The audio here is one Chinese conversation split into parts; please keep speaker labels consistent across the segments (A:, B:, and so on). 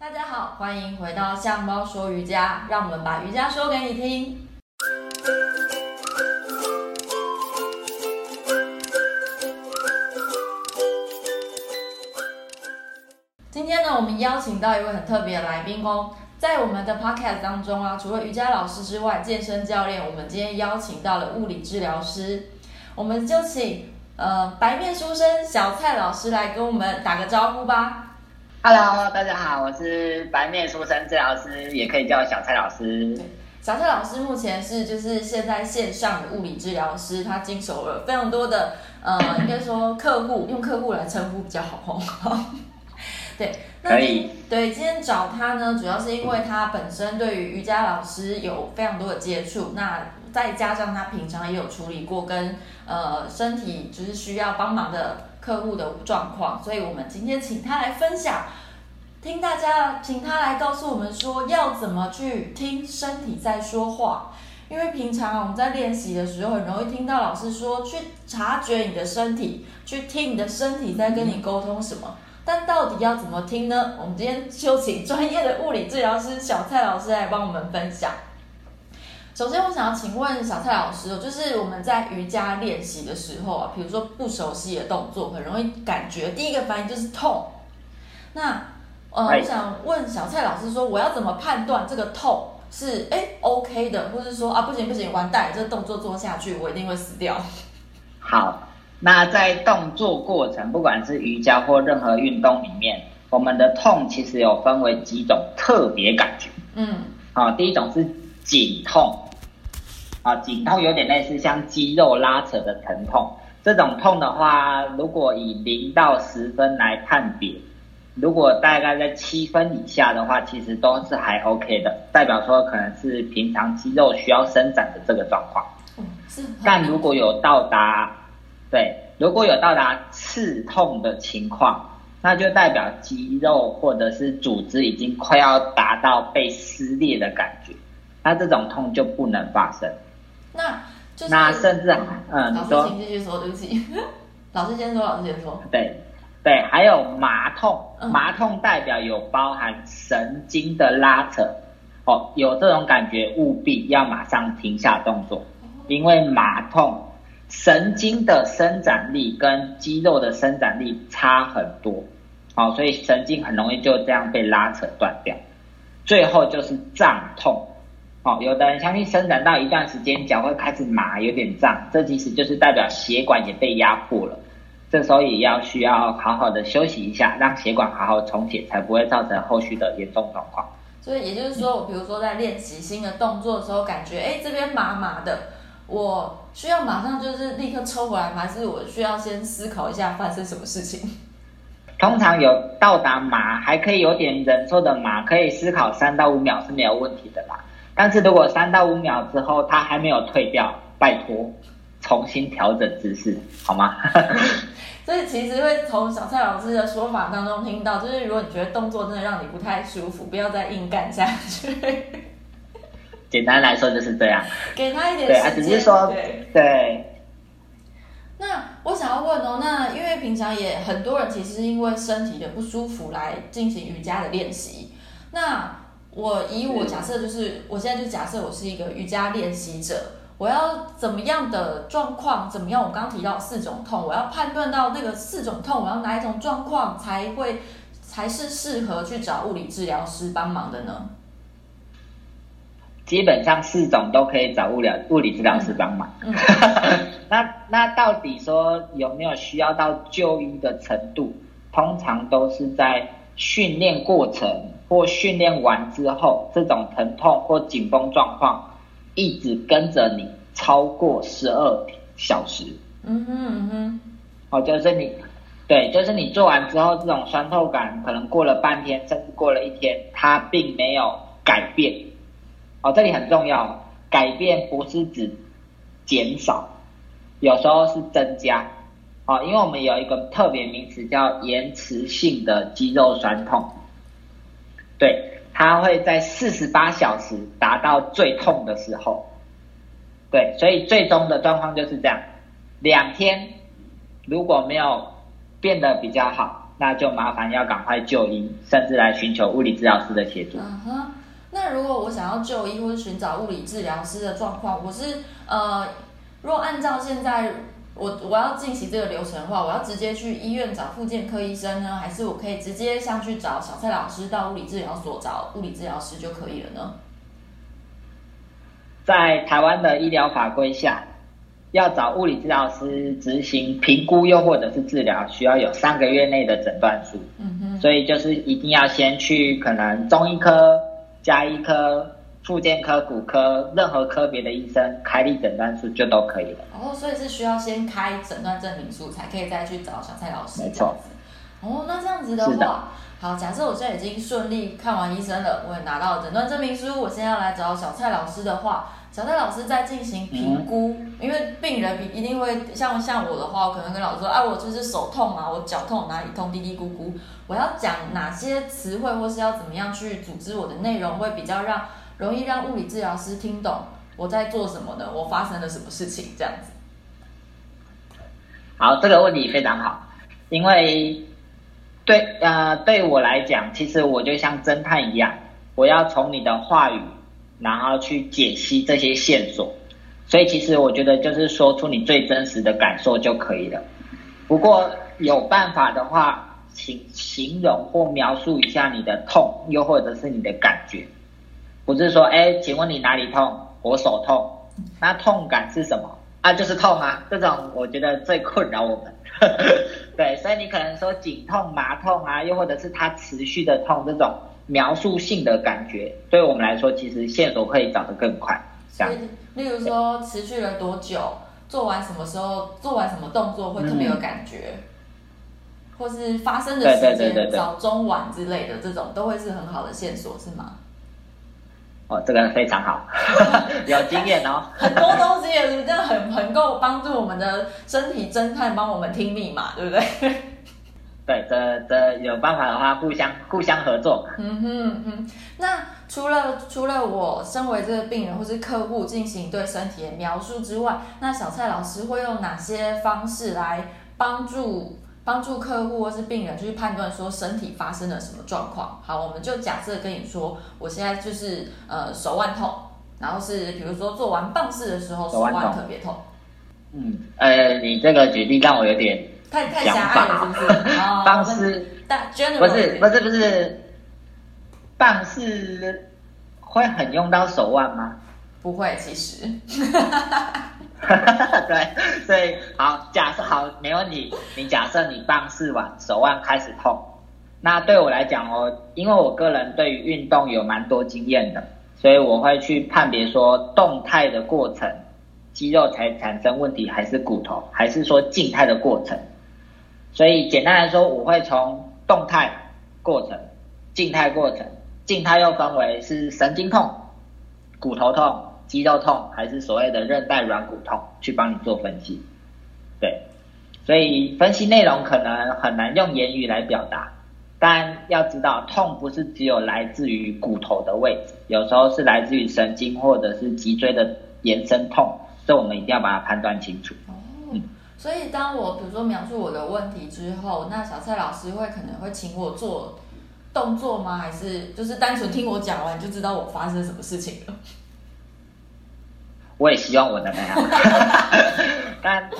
A: 大家好，欢迎回到相猫说瑜伽，让我们把瑜伽说给你听。今天呢，我们邀请到一位很特别的来宾哦，在我们的 podcast 当中啊，除了瑜伽老师之外，健身教练，我们今天邀请到了物理治疗师，我们就请呃白面书生小蔡老师来跟我们打个招呼吧。
B: Hello，大家好，我是白面书生治疗师，也可以叫我小蔡老师。
A: 小蔡老师目前是就是现在线上的物理治疗师，他经手了非常多的呃，应该说客户用客户来称呼比较好哦。对，那
B: 可以。
A: 对，今天找他呢，主要是因为他本身对于瑜伽老师有非常多的接触，那再加上他平常也有处理过跟呃身体就是需要帮忙的。客户的状况，所以我们今天请他来分享，听大家，请他来告诉我们说要怎么去听身体在说话。因为平常我们在练习的时候，很容易听到老师说去察觉你的身体，去听你的身体在跟你沟通什么。但到底要怎么听呢？我们今天就请专业的物理治疗师小蔡老师来帮我们分享。首先，我想要请问小蔡老师，就是我们在瑜伽练习的时候啊，比如说不熟悉的动作，很容易感觉第一个反应就是痛。那呃，我想问小蔡老师说，我要怎么判断这个痛是哎 OK 的，或者说啊不行不行，完蛋，这个动作做下去我一定会死掉。
B: 好，那在动作过程，不管是瑜伽或任何运动里面，我们的痛其实有分为几种特别感觉。嗯，好，第一种是紧痛。啊，颈痛有点类似像肌肉拉扯的疼痛。这种痛的话，如果以零到十分来判别，如果大概在七分以下的话，其实都是还 OK 的，代表说可能是平常肌肉需要伸展的这个状况。但如果有到达，对，如果有到达刺痛的情况，那就代表肌肉或者是组织已经快要达到被撕裂的感觉，那这种痛就不能发生。
A: 那就是
B: 那甚至嗯，
A: 老师请继续说，对不起，老师先说，老师先说。
B: 对对，还有麻痛，麻痛代表有包含神经的拉扯，哦，有这种感觉务必要马上停下动作，因为麻痛神经的伸展力跟肌肉的伸展力差很多，哦，所以神经很容易就这样被拉扯断掉，最后就是胀痛。哦，有的人相信伸展到一段时间，脚会开始麻，有点胀，这其实就是代表血管也被压迫了。这时候也要需要好好的休息一下，让血管好好充血，才不会造成后续的严重状况。
A: 所以也就是说，我比如说在练习新的动作的时候，感觉哎这边麻麻的，我需要马上就是立刻抽回来吗？还是我需要先思考一下发生什么事情？
B: 通常有到达麻，还可以有点忍受的麻，可以思考三到五秒是没有问题的啦。但是如果三到五秒之后他还没有退掉，拜托重新调整姿势好吗？
A: 所以其实会从小蔡老师的说法当中听到，就是如果你觉得动作真的让你不太舒服，不要再硬干下去。
B: 简单来说就是这样，
A: 给他一点时间。
B: 对，只是说对。对。
A: 那我想要问哦，那因为平常也很多人其实是因为身体的不舒服来进行瑜伽的练习，那。我以我假设就是，我现在就假设我是一个瑜伽练习者，我要怎么样的状况，怎么样？我刚刚提到四种痛，我要判断到那个四种痛，我要哪一种状况才会才是适合去找物理治疗师帮忙的呢？
B: 基本上四种都可以找物理物理治疗师帮忙。嗯嗯、那那到底说有没有需要到就医的程度？通常都是在训练过程。或训练完之后，这种疼痛或紧绷状况一直跟着你超过十二小时。嗯哼嗯哼，哦，就是你，对，就是你做完之后，这种酸痛感可能过了半天，甚至过了一天，它并没有改变。哦，这里很重要，改变不是指减少，有时候是增加。哦，因为我们有一个特别名词叫延迟性的肌肉酸痛。对，它会在四十八小时达到最痛的时候。对，所以最终的状况就是这样：两天如果没有变得比较好，那就麻烦要赶快就医，甚至来寻求物理治疗师的协助。
A: 嗯哼，那如果我想要就医或者寻找物理治疗师的状况，我是呃，若按照现在我我要进行这个流程的话，我要直接去医院找复健科医生呢，还是我可以直接上去找小蔡老师到物理治疗所找物理治疗师就可以了呢？
B: 在台湾的医疗法规下，要找物理治疗师执行评估，又或者是治疗，需要有三个月内的诊断书。嗯哼，所以就是一定要先去可能中医科、加医科、复健科、骨科，任何科别的医生开立诊断书就都可以了。
A: 哦，所以是需要先开诊断证明书，才可以再去找小蔡老师。
B: 没错。
A: 哦，那这样子的话，的好，假设我现在已经顺利看完医生了，我也拿到了诊断证明书，我现在要来找小蔡老师的话。小蔡老师在进行评估，嗯、因为病人一定会像像我的话，我可能跟老师说，哎、啊，我就是手痛啊，我脚痛哪里痛，嘀嘀咕咕。我要讲哪些词汇，或是要怎么样去组织我的内容，会比较让容易让物理治疗师听懂我在做什么呢？我发生了什么事情？这样子。
B: 好，这个问题非常好，因为对呃对我来讲，其实我就像侦探一样，我要从你的话语。然后去解析这些线索，所以其实我觉得就是说出你最真实的感受就可以了。不过有办法的话，请形容或描述一下你的痛，又或者是你的感觉，不是说，哎，请问你哪里痛？我手痛。那痛感是什么？啊，就是痛啊。这种我觉得最困扰我们。对，所以你可能说颈痛、麻痛啊，又或者是它持续的痛这种。描述性的感觉，对我们来说，其实线索可以找得更快。这样，
A: 例如说持续了多久，做完什么时候，做完什么动作会特别有感觉，嗯、或是发生的时间早中晚之类的，这种都会是很好的线索，是吗？
B: 哦，这个非常好，有经验哦。
A: 很多东西也是这样，很很够帮助我们的身体侦探帮我们听密码，对不对？
B: 对，这这有办法的话，互相互相合作。
A: 嗯哼哼。那除了除了我身为这个病人或是客户进行对身体的描述之外，那小蔡老师会用哪些方式来帮助帮助客户或是病人去判断说身体发生了什么状况？好，我们就假设跟你说，我现在就是呃手腕痛，然后是比如说做完棒式的时候手腕特别痛。
B: 嗯，呃，你这个举例让我有点。
A: 太太狭隘了，是不是？
B: 棒式，但不是不是不是，棒式会很用到手腕吗？
A: 不会，其实。
B: 对，所以好，假设好，没问题。你假设你棒式完，手腕开始痛，那对我来讲哦，因为我个人对于运动有蛮多经验的，所以我会去判别说动态的过程，肌肉才产生问题，还是骨头，还是说静态的过程。所以简单来说，我会从动态过程、静态过程，静态又分为是神经痛、骨头痛、肌肉痛，还是所谓的韧带软骨痛，去帮你做分析。对，所以分析内容可能很难用言语来表达，但要知道，痛不是只有来自于骨头的位置，有时候是来自于神经或者是脊椎的延伸痛，所以我们一定要把它判断清楚。
A: 所以，当我比如说描述我的问题之后，那小蔡老师会可能会请我做动作吗？还是就是单纯听我讲完就知道我发生什么事情了？
B: 我也希望我能那样，但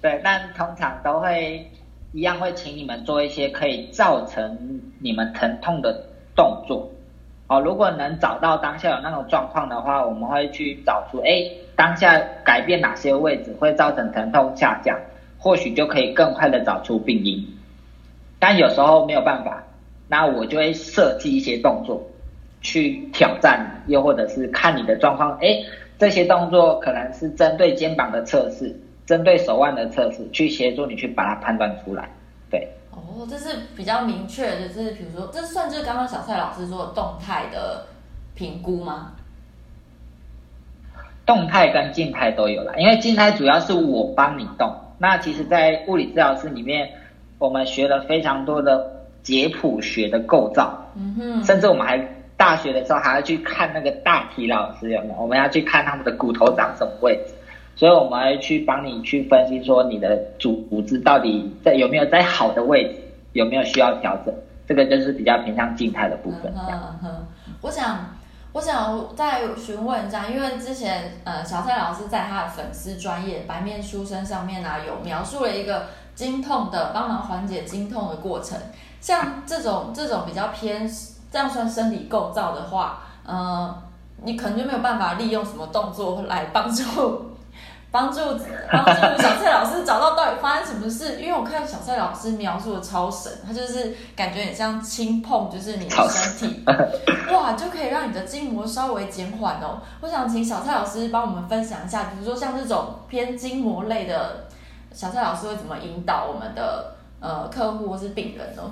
B: 对，但通常都会一样会请你们做一些可以造成你们疼痛的动作。哦，如果能找到当下有那种状况的话，我们会去找出，哎，当下改变哪些位置会造成疼痛下降。或许就可以更快的找出病因，但有时候没有办法，那我就会设计一些动作去挑战，又或者是看你的状况，诶，这些动作可能是针对肩膀的测试，针对手腕的测试，去协助你去把它判断出来。对，
A: 哦，这是比较明确的，就是比如说，这算是刚刚小蔡老师说的动态的评估吗？
B: 动态跟静态都有了，因为静态主要是我帮你动。那其实，在物理治疗室里面，我们学了非常多的解剖学的构造，嗯哼，甚至我们还大学的时候还要去看那个大体老师有没有？我们要去看他们的骨头长什么位置，所以我们会去帮你去分析说你的组骨质到底在有没有在好的位置，有没有需要调整？这个就是比较偏向静态的部分。
A: 嗯哼，我想。我想再询问一下，因为之前呃小蔡老师在他的粉丝专业白面书生上面呢、啊，有描述了一个经痛的帮忙缓解经痛的过程。像这种这种比较偏这样算生理构造的话，呃，你可能就没有办法利用什么动作来帮助。帮助帮助小蔡老师找到到底发生什么事，因为我看小蔡老师描述的超神，他就是感觉很像轻碰，就是你的身体，哇，就可以让你的筋膜稍微减缓哦。我想请小蔡老师帮我们分享一下，比如说像这种偏筋膜类的，小蔡老师会怎么引导我们的呃客户或是病人呢？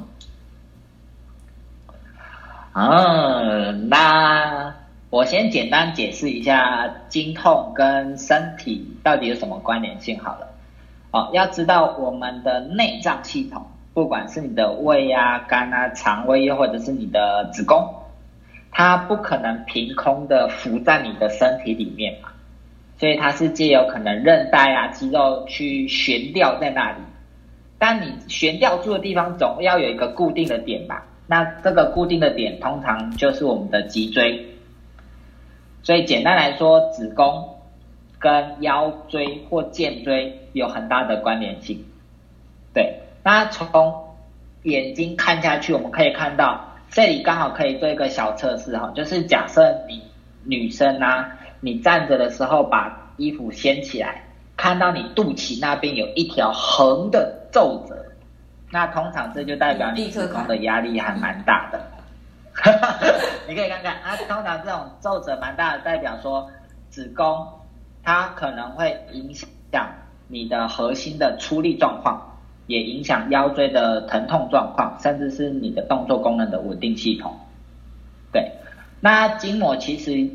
B: 嗯，那。我先简单解释一下经痛跟身体到底有什么关联性好了。哦，要知道我们的内脏系统，不管是你的胃啊、肝啊、肠胃，又或者是你的子宫，它不可能凭空的浮在你的身体里面嘛，所以它是借由可能韧带啊、肌肉去悬吊在那里。但你悬吊住的地方总要有一个固定的点吧？那这个固定的点通常就是我们的脊椎。所以简单来说，子宫跟腰椎或肩椎有很大的关联性。对，那从眼睛看下去，我们可以看到这里刚好可以做一个小测试哈，就是假设你女生啊，你站着的时候把衣服掀起来，看到你肚脐那边有一条横的皱褶，那通常这就代表你子宫的压力还蛮大的。你可以看看啊，通常这种皱褶蛮大的，代表说子宫它可能会影响你的核心的出力状况，也影响腰椎的疼痛状况，甚至是你的动作功能的稳定系统。对，那筋膜其实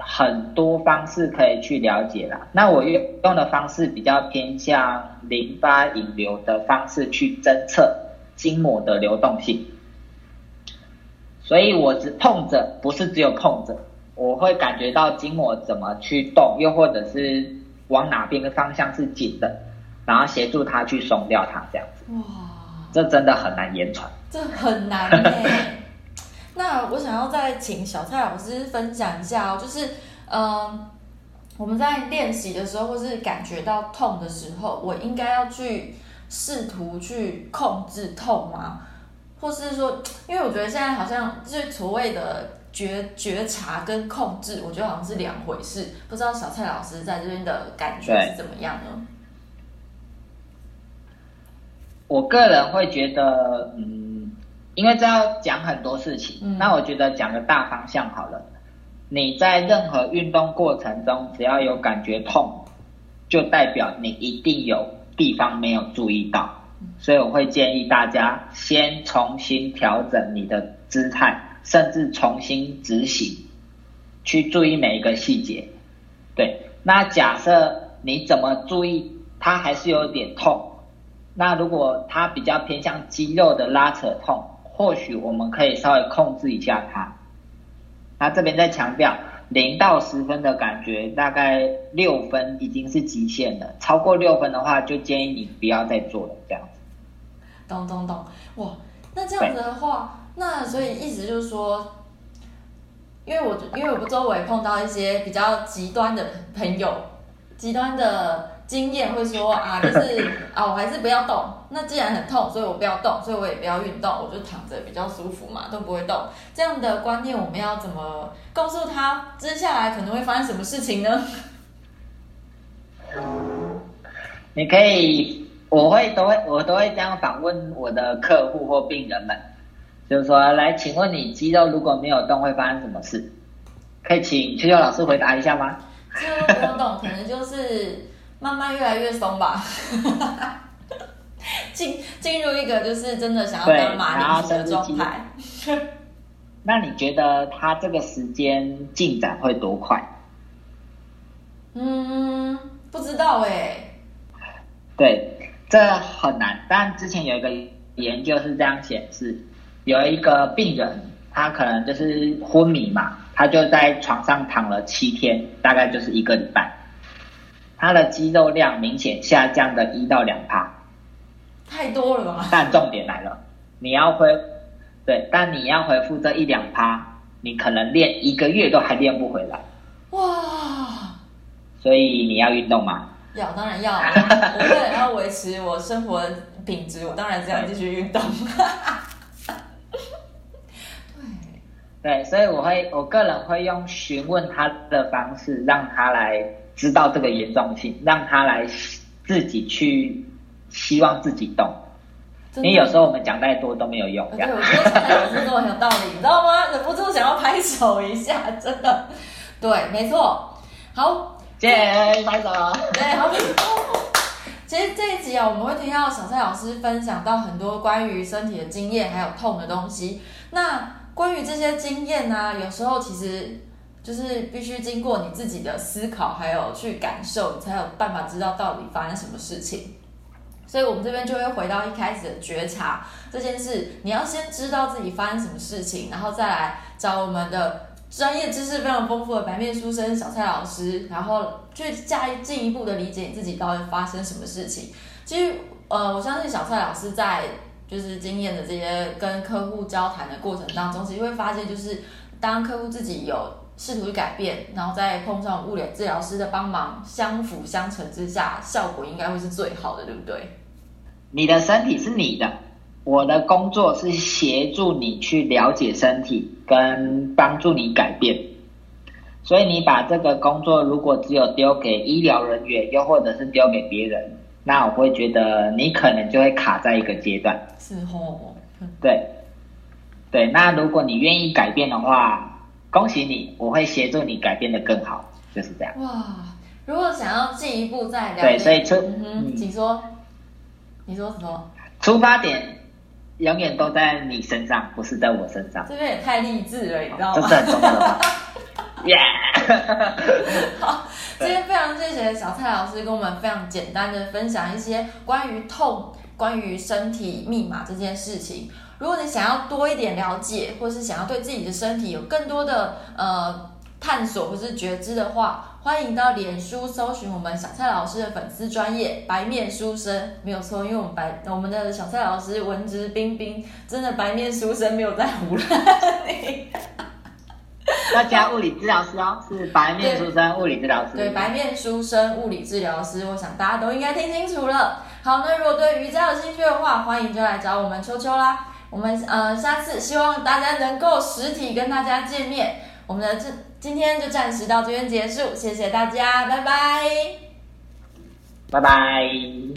B: 很多方式可以去了解啦。那我用用的方式比较偏向淋巴引流的方式去侦测筋膜的流动性。所以我只碰着，不是只有碰着，我会感觉到筋膜怎么去动，又或者是往哪边的方向是紧的，然后协助他去松掉它，这样子。哇，这真的很难言传。
A: 这很难耶。那我想要再请小蔡老师分享一下哦，就是嗯、我们在练习的时候，或是感觉到痛的时候，我应该要去试图去控制痛吗？或是说，因为我觉得现在好像就是所谓的觉觉察跟控制，我觉得好像是两回事。不知道小蔡老师在这边的感觉是怎么样呢？
B: 我个人会觉得，嗯，因为这要讲很多事情，嗯，那我觉得讲个大方向好了。你在任何运动过程中，只要有感觉痛，就代表你一定有地方没有注意到。所以我会建议大家先重新调整你的姿态，甚至重新执行，去注意每一个细节。对，那假设你怎么注意，它还是有点痛。那如果它比较偏向肌肉的拉扯痛，或许我们可以稍微控制一下它。那这边再强调，零到十分的感觉，大概六分已经是极限了。超过六分的话，就建议你不要再做了，这样子。
A: 咚咚咚，哇，那这样子的话，那所以意思就是说，因为我因为我周围碰到一些比较极端的朋友，极端的经验会说啊，就是啊，我还是不要动。那既然很痛，所以我不要动，所以我也不要运动，我就躺着比较舒服嘛，都不会动。这样的观念，我们要怎么告诉他，接下来可能会发生什么事情呢？
B: 你可以。我会都会我都会这样访问我的客户或病人们，就是说，来，请问你肌肉如果没有动会发生什么事？可以请秋秋老师回答一下吗？
A: 肌肉没有动，可能就是慢慢越来越松吧。进进入一个就是真的想要当马铃薯的状态。
B: 那你觉得他这个时间进展会多快？
A: 嗯，不知道哎。
B: 对。这很难，但之前有一个研究是这样显示，有一个病人，他可能就是昏迷嘛，他就在床上躺了七天，大概就是一个礼拜，他的肌肉量明显下降的一到两趴，
A: 太多了吧？
B: 但重点来了，你要恢，对，但你要恢复这一两趴，你可能练一个月都还练不回来。哇！所以你要运动吗？
A: 要，当然要。我为了要维持我生活品质，我当然这样继续运动。
B: 对，对，所以我会，我个人会用询问他的方式，让他来知道这个严重性，让他来自己去希望自己动。因为有时候我们讲太多都没有用。对，
A: 我觉得老师说的很有道理，你知道吗？忍不住想要拍手一下，真的。对，没错。好，
B: 谢谢拍手。
A: 对，好，其实这一集啊，我们会听到小蔡老师分享到很多关于身体的经验，还有痛的东西。那关于这些经验呢、啊，有时候其实就是必须经过你自己的思考，还有去感受，你才有办法知道到底发生什么事情。所以，我们这边就会回到一开始的觉察这件事。你要先知道自己发生什么事情，然后再来找我们的专业知识非常丰富的白面书生小蔡老师，然后去加进一步的理解你自己到底发生什么事情。其实，呃，我相信小蔡老师在就是经验的这些跟客户交谈的过程当中，其实会发现，就是当客户自己有试图去改变，然后再碰上物理治疗师的帮忙，相辅相成之下，效果应该会是最好的，对不对？
B: 你的身体是你的，我的工作是协助你去了解身体，跟帮助你改变。所以你把这个工作如果只有丢给医疗人员，又或者是丢给别人，那我会觉得你可能就会卡在一个阶段。
A: 是哦，
B: 对，对。那如果你愿意改变的话，恭喜你，我会协助你改变得更好，就是这样。
A: 哇，如果想要进一步再了解，
B: 对，所以出，
A: 嗯，请说。你说什么？
B: 出发点永远都在你身上，不是在我身上。
A: 这边也太励志了，你知道
B: 吗？耶！
A: 好，今天非常谢谢小蔡老师跟我们非常简单的分享一些关于痛、关于身体密码这件事情。如果你想要多一点了解，或是想要对自己的身体有更多的呃探索或是觉知的话，欢迎到脸书搜寻我们小蔡老师的粉丝专页白面书生，没有错，因为我们白我们的小蔡老师文质彬彬，真的白面书生没有在唬烂你。
B: 要加物理治疗师哦，是白面书生物理治疗师。
A: 对，白面书生物理治疗师，我想大家都应该听清楚了。好，那如果对瑜伽有兴趣的话，欢迎就来找我们秋秋啦。我们呃下次希望大家能够实体跟大家见面。我们的这今天就暂时到这边结束，谢谢大家，拜拜，
B: 拜拜。